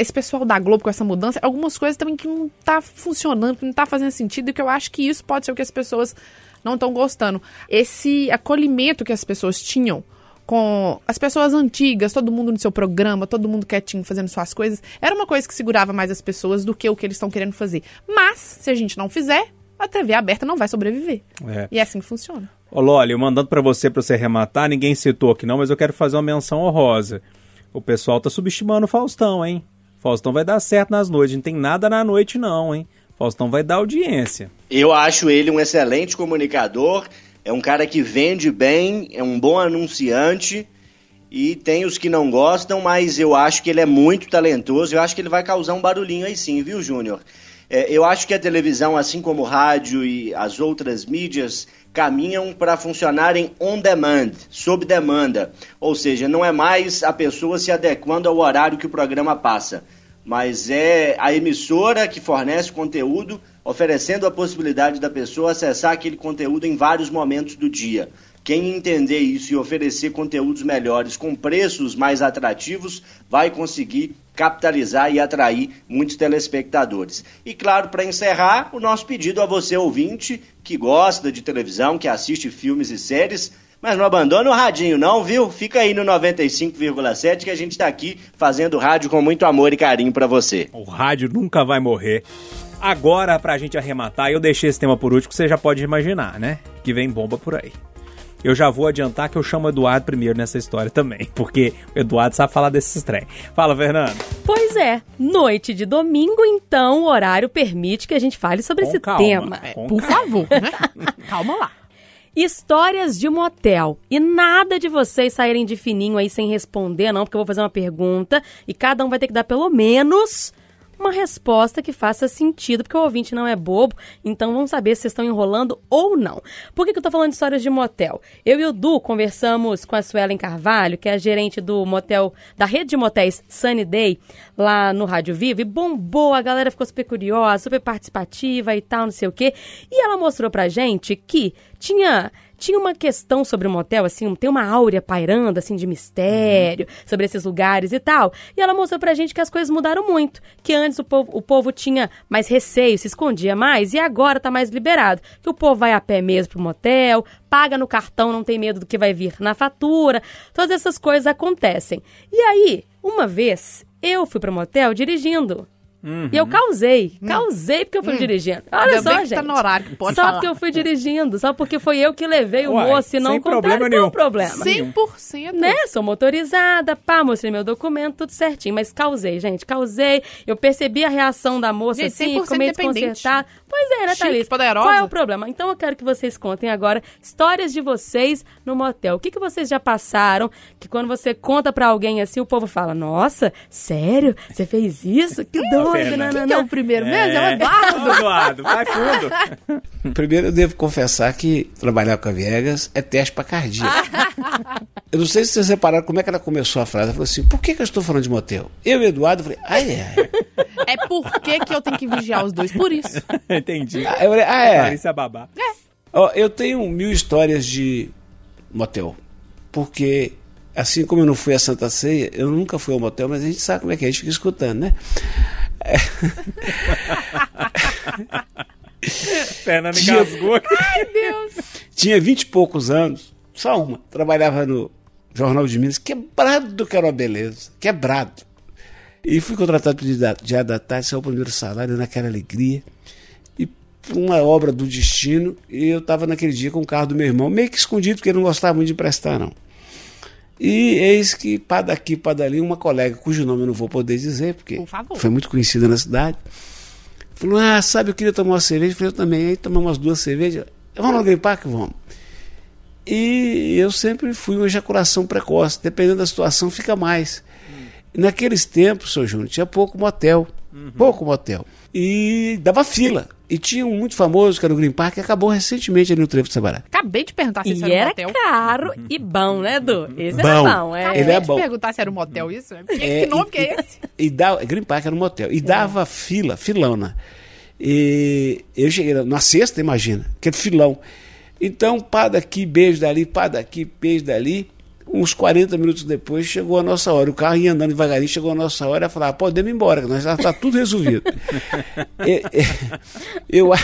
esse pessoal da Globo com essa mudança, algumas coisas também que não tá funcionando, que não tá fazendo sentido, e que eu acho que isso pode ser o que as pessoas não estão gostando. Esse acolhimento que as pessoas tinham com as pessoas antigas, todo mundo no seu programa, todo mundo quietinho fazendo suas coisas, era uma coisa que segurava mais as pessoas do que o que eles estão querendo fazer. Mas, se a gente não fizer, a TV aberta não vai sobreviver. É. E é assim que funciona. Ô, Loli, mandando pra você pra você rematar, ninguém citou aqui não, mas eu quero fazer uma menção honrosa. O pessoal tá subestimando o Faustão, hein? Faustão vai dar certo nas noites, não tem nada na noite não, hein? Faustão vai dar audiência. Eu acho ele um excelente comunicador, é um cara que vende bem, é um bom anunciante e tem os que não gostam, mas eu acho que ele é muito talentoso, eu acho que ele vai causar um barulhinho aí sim, viu, Júnior? É, eu acho que a televisão, assim como o rádio e as outras mídias, caminham para funcionarem on demand, sob demanda. Ou seja, não é mais a pessoa se adequando ao horário que o programa passa, mas é a emissora que fornece conteúdo oferecendo a possibilidade da pessoa acessar aquele conteúdo em vários momentos do dia. Quem entender isso e oferecer conteúdos melhores com preços mais atrativos vai conseguir capitalizar e atrair muitos telespectadores. E claro, para encerrar, o nosso pedido a você ouvinte que gosta de televisão, que assiste filmes e séries, mas não abandona o radinho não, viu? Fica aí no 95,7 que a gente está aqui fazendo rádio com muito amor e carinho para você. O rádio nunca vai morrer. Agora, pra gente arrematar, eu deixei esse tema por último, você já pode imaginar, né? Que vem bomba por aí. Eu já vou adiantar que eu chamo o Eduardo primeiro nessa história também, porque o Eduardo sabe falar desses trem. Fala, Fernando. Pois é, noite de domingo, então o horário permite que a gente fale sobre Com esse calma, tema. com Por favor, né? Calma lá. Histórias de motel. E nada de vocês saírem de fininho aí sem responder, não, porque eu vou fazer uma pergunta e cada um vai ter que dar pelo menos uma resposta que faça sentido, porque o ouvinte não é bobo, então vamos saber se estão enrolando ou não. Por que, que eu tô falando de histórias de motel? Eu e o Du conversamos com a Suelen Carvalho, que é a gerente do motel, da rede de motéis Sunny Day, lá no Rádio Vivo, e bombou, a galera ficou super curiosa, super participativa e tal, não sei o quê. E ela mostrou pra gente que tinha tinha uma questão sobre o motel, assim, tem uma áurea pairando, assim, de mistério sobre esses lugares e tal. E ela mostrou pra gente que as coisas mudaram muito. Que antes o povo, o povo tinha mais receio, se escondia mais, e agora tá mais liberado. Que o povo vai a pé mesmo pro motel, paga no cartão, não tem medo do que vai vir na fatura. Todas essas coisas acontecem. E aí, uma vez, eu fui pro motel dirigindo. E eu causei. Causei porque eu fui dirigindo. Olha Ainda só, que gente. tá no horário que pode só falar. porque eu fui dirigindo. Só porque foi eu que levei o Uai, moço e não sem problema nenhum. problema? 100%. Né? Sou motorizada, pá, mostrei meu documento, tudo certinho. Mas causei, gente, causei. Eu percebi a reação da moça, Gente, assim, 100% ficou meio independente. desconcertada. Pois é, né, Chique, Thalys? poderosa. Qual é o problema? Então eu quero que vocês contem agora histórias de vocês no motel. O que, que vocês já passaram que quando você conta pra alguém assim, o povo fala, nossa, sério? Você fez isso? Que doido, Fernanda. não, não, Quem é não. o primeiro mesmo? É o É. Eduardo. Eduardo, vai fundo. Primeiro eu devo confessar que trabalhar com a Viegas é teste para cardíaco. eu não sei se vocês repararam como é que ela começou a frase. Ela falou assim: por que, que eu estou falando de motel? Eu e o Eduardo, eu falei, ai, ai. É por que que eu tenho que vigiar os dois? Por isso. Entendi. Ah, eu falei, ah, é. Larissa Babá. Ó, eu tenho mil histórias de motel. Porque, assim como eu não fui a Santa Ceia, eu nunca fui ao motel, mas a gente sabe como é que é, a gente fica escutando, né? Fernando Tinha- engasgou aqui. Tinha vinte e poucos anos, só uma. Trabalhava no Jornal de Minas, quebrado que era uma beleza, quebrado. E fui contratado para da- dia da tarde, saiu o primeiro salário naquela alegria. E por uma obra do destino, e eu estava naquele dia com o carro do meu irmão, meio que escondido, porque ele não gostava muito de emprestar, não. E eis que, para daqui, para dali, uma colega, cujo nome eu não vou poder dizer, porque Por foi muito conhecida na cidade, falou: Ah, sabe, eu queria tomar uma cerveja. Eu falei: Eu também. Aí tomamos umas duas cervejas. Vamos no Green Park? Vamos. E eu sempre fui uma ejaculação precoce. Dependendo da situação, fica mais. E naqueles tempos, seu Júnior, tinha pouco motel. Pouco motel. E dava fila. E tinha um muito famoso, que era o Green Park, que acabou recentemente ali no Trevo de Sabará. Acabei de perguntar se isso E era um era motel. caro e bom, né, Du? Esse Bom. era bom, é. Acabei Ele é de bom. perguntar se era um motel isso. Que, É, que nome e- que é esse? E dava, Green Park era um motel. E dava fila, filona. E eu cheguei na- na sexta, imagina, aquele filão. Então, pá daqui, beijo dali, pá daqui, beijo dali. Uns 40 minutos depois chegou a nossa hora. O carro ia andando devagarinho, chegou a nossa hora. Eu falei, ah, podemos ir embora, que nós já está tudo resolvido. É, é, eu, a-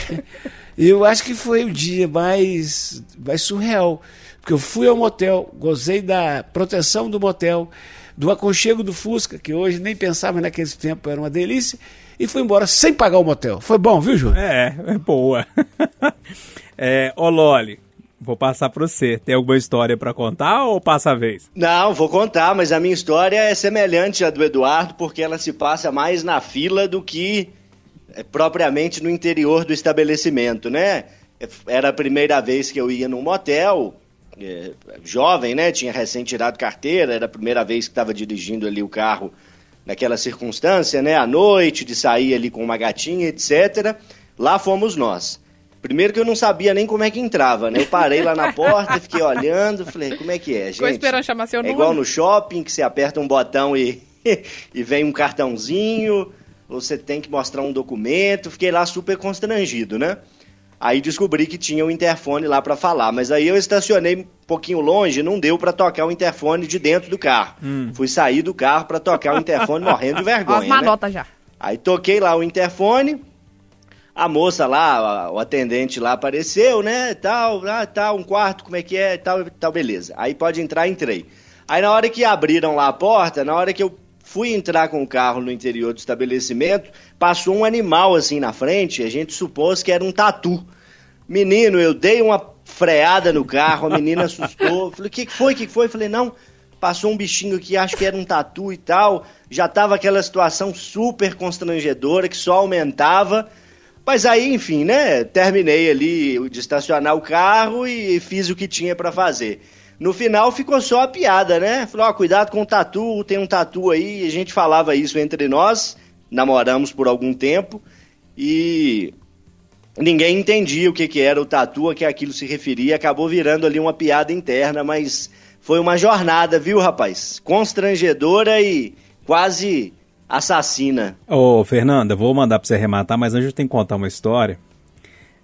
eu acho que foi o dia mais, mais surreal. Porque eu fui ao motel, gozei da proteção do motel, do aconchego do Fusca, que hoje nem pensava naquele tempo, era uma delícia, e fui embora sem pagar o motel. Foi bom, viu, Júnior? É, é boa. É, ô Loli, vou passar pra você. Tem alguma história pra contar ou passa a vez? Não, vou contar, mas a minha história é semelhante à do Eduardo, porque ela se passa mais na fila do que é, propriamente no interior do estabelecimento, né? Era a primeira vez que eu ia num motel, é, jovem, né? Tinha recém tirado carteira, era a primeira vez que estava dirigindo ali o carro naquela circunstância, né? À noite, de sair ali com uma gatinha, etc. Lá fomos nós. Primeiro que eu não sabia nem como é que entrava, né? Eu parei lá na porta, fiquei olhando, falei, como é que é, gente? Ficou esperando chamar seu É nome. igual no shopping, que você aperta um botão e, e vem um cartãozinho. você tem que mostrar um documento. Fiquei lá super constrangido, né? Aí descobri que tinha o um interfone lá para falar, mas aí eu estacionei um pouquinho longe, não deu para tocar o interfone de dentro do carro. Hum. Fui sair do carro para tocar o interfone morrendo de vergonha. as né? manotas já. Aí toquei lá o interfone, a moça lá, o atendente lá apareceu, né, tal, ah, tal, um quarto, como é que é, tal, tal, beleza. Aí pode entrar, entrei. Aí na hora que abriram lá a porta, na hora que eu fui entrar com o carro no interior do estabelecimento, passou um animal assim na frente, a gente supôs que era um tatu. Menino, eu dei uma freada no carro, a menina assustou. Falei, o que que foi, o que que foi? Falei, não, passou um bichinho aqui, acho que era um tatu e tal. Já tava aquela situação super constrangedora que só aumentava. Mas aí, enfim, né? Terminei ali de estacionar o carro e fiz o que tinha pra fazer. No final ficou só a piada, né? Falou, ó, cuidado com o tatu, tem um tatu aí. A gente falava isso entre nós, namoramos por algum tempo e ninguém entendia o que, que era o tatu, a que aquilo se referia. Acabou virando ali uma piada interna, mas foi uma jornada, viu, rapaz? Constrangedora e quase assassina. Ô, Fernanda, vou mandar pra você arrematar, mas antes eu tenho que contar uma história.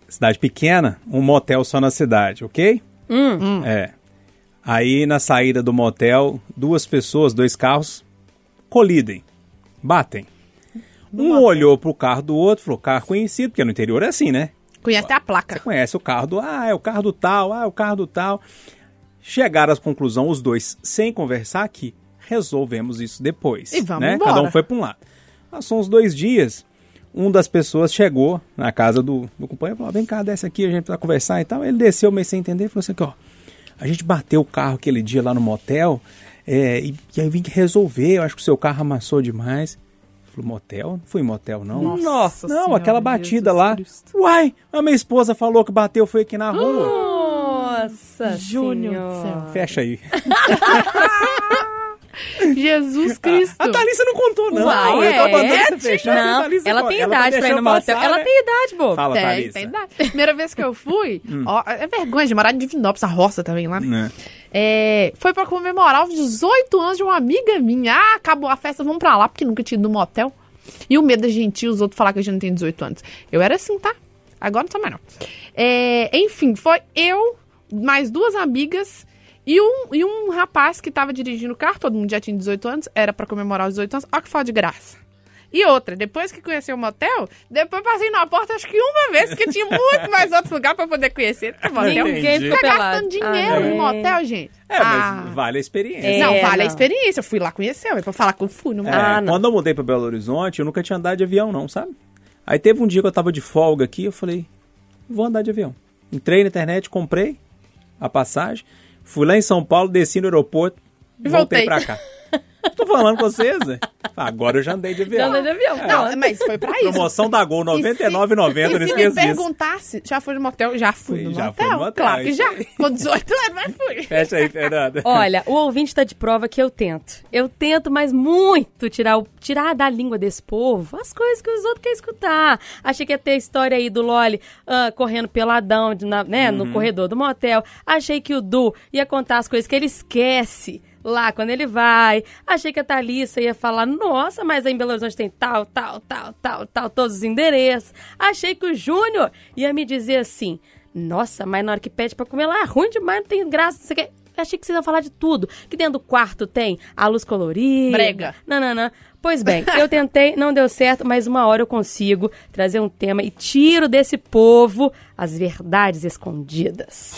Cidade pequena, um motel só na cidade, ok? É. Aí na saída do motel, duas pessoas, dois carros, colidem, batem. Um olhou pro carro do outro, falou, carro conhecido, porque no interior é assim, né? Conhece até a placa. Conhece o carro do, ah, é o carro do tal, ah, é o carro do tal. Chegaram à conclusão, os dois, sem conversar aqui, resolvemos isso depois. E vamos né? embora. Cada um foi para um lado. Passou uns dois dias, um das pessoas chegou na casa do, do companheiro e falou, vem cá, desce aqui, a gente vai conversar e tal. Ele desceu meio sem entender e falou assim, ó, a gente bateu o carro aquele dia lá no motel é, e, e aí vim que resolver, eu acho que o seu carro amassou demais. Falei, motel? Não fui em motel, não. Nossa Não, Senhora, aquela batida Jesus lá. Cristo. Uai, a minha esposa falou que bateu foi aqui na rua. Nossa Júnior do Senhora. céu. Fecha aí. Jesus Cristo. A Thalissa não contou, não. Uai, eu tô mandando é? fechar. Não, a Thalissa ela tem tá idade pra ir no motel. Ela né? tem idade, bobo. Fala, Tem, Thalissa. tem idade. Primeira vez que eu fui, ó, é vergonha de morar em Divinópolis, a roça também lá, né? Né? É, foi pra comemorar os 18 anos de uma amiga minha. Ah, acabou a festa, vamos pra lá, porque nunca tinha ido no motel. E o medo da gente ir, os outros falar que a gente não tem 18 anos. Eu era assim, tá? Agora não sou mais não. É, enfim, foi eu, mais duas amigas e um, e um rapaz que tava dirigindo o carro, todo mundo já tinha 18 anos, era pra comemorar os 18 anos, ó que foda de graça. E outra, depois que conheci o motel, depois passei na porta acho que uma vez, porque tinha muito mais outros lugares pra poder conhecer do que motel. Entendi. Ninguém ficou Fica gastando dinheiro Ah, no é. motel, gente. É, mas Ah. vale a experiência. É, não, vale não. a experiência. Eu fui lá conhecer, é pra falar que eu fui no É. Ah, não. Quando eu mudei pra Belo Horizonte, eu nunca tinha andado de avião, não, sabe? Aí teve um dia que eu tava de folga aqui, eu falei, vou andar de avião. Entrei na internet, comprei a passagem, fui lá em São Paulo, desci no aeroporto E voltei voltei. pra cá. Tô falando com vocês, né? Agora eu já andei de avião. Já andei de avião. Não, mas foi pra isso. Promoção da Gol, R$ E se- 99,90, não E se me perguntasse, já foi no motel? Já fui Sim, no já motel. foi no motel, Claro que já. Com 18 anos, mas fui. Fecha aí, Fernanda. Olha, o ouvinte tá de prova que eu tento. Eu tento, mas muito tirar, o, tirar da língua desse povo as coisas que os outros querem escutar. Achei que ia ter a história aí do Loli ah, correndo peladão de- na- né, no corredor do motel. Achei que o Du ia contar as coisas que ele esquece lá quando ele vai. Achei que a Thalissa ia falar, nossa, mas aí em Belo Horizonte tem tal, tal, tal, tal, tal, todos os endereços. Achei que o Júnior ia me dizer assim, nossa, mas na hora que pede pra comer lá é ruim demais, não tem graça, não sei o quê. Eu achei que vocês iam falar de tudo. Que dentro do quarto tem a luz colorida. Brega. Não, não, não. Pois bem, eu tentei, não deu certo, mas uma hora eu consigo trazer um tema e tiro desse povo as verdades escondidas.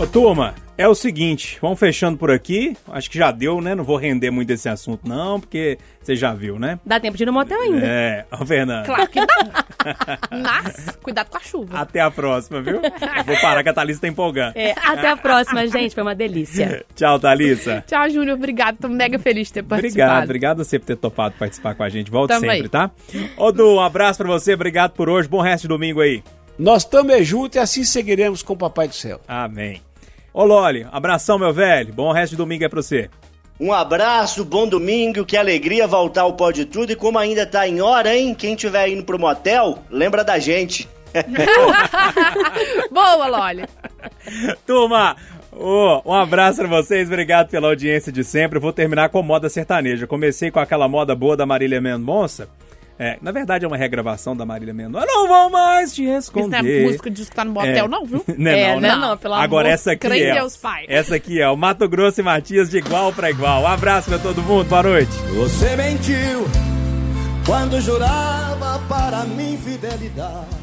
Ô, turma, é o seguinte, vamos fechando por aqui. Acho que já deu, né? Não vou render muito esse assunto, não, porque você já viu, né? Dá tempo de ir no motel ainda. É, ô, Fernanda. Claro que dá. Mas, cuidado com a chuva. Até a próxima, viu? Vou parar que a Thalissa tá empolgando. É, até a próxima, gente. Foi uma delícia. Tchau, Thalissa. Tchau, Júnior. Obrigado. Tô mega feliz de ter Obrigado, participado. obrigado a você por ter topado participar com a gente. Volte Tamo sempre, aí. tá? Ô, Du, um abraço pra você, obrigado por hoje. Bom resto de domingo aí. Nós estamos juntos e assim seguiremos com o Papai do Céu. Amém. Ô, Loli, abração, meu velho. Bom resto de domingo é pra você. Um abraço, bom domingo, que alegria voltar ao Pode Tudo. E como ainda tá em hora, hein? Quem tiver indo pro motel, lembra da gente. Boa, Loli. Turma, ô, um abraço pra vocês, obrigado pela audiência de sempre. Eu vou terminar com moda sertaneja. Comecei com aquela moda boa da Marília Mendonça. É, na verdade é uma regravação da Marília Mendonça. Não vou mais te Isso não é esconder. música disso que tá no motel, É. não, viu? Não é, É, não, né? Não, pelo Agora amor. essa aqui é. Deus, pai. Essa aqui é o Mato Grosso e Matias de igual pra igual. Um abraço pra todo mundo, boa noite. Você mentiu quando jurava para mim fidelidade.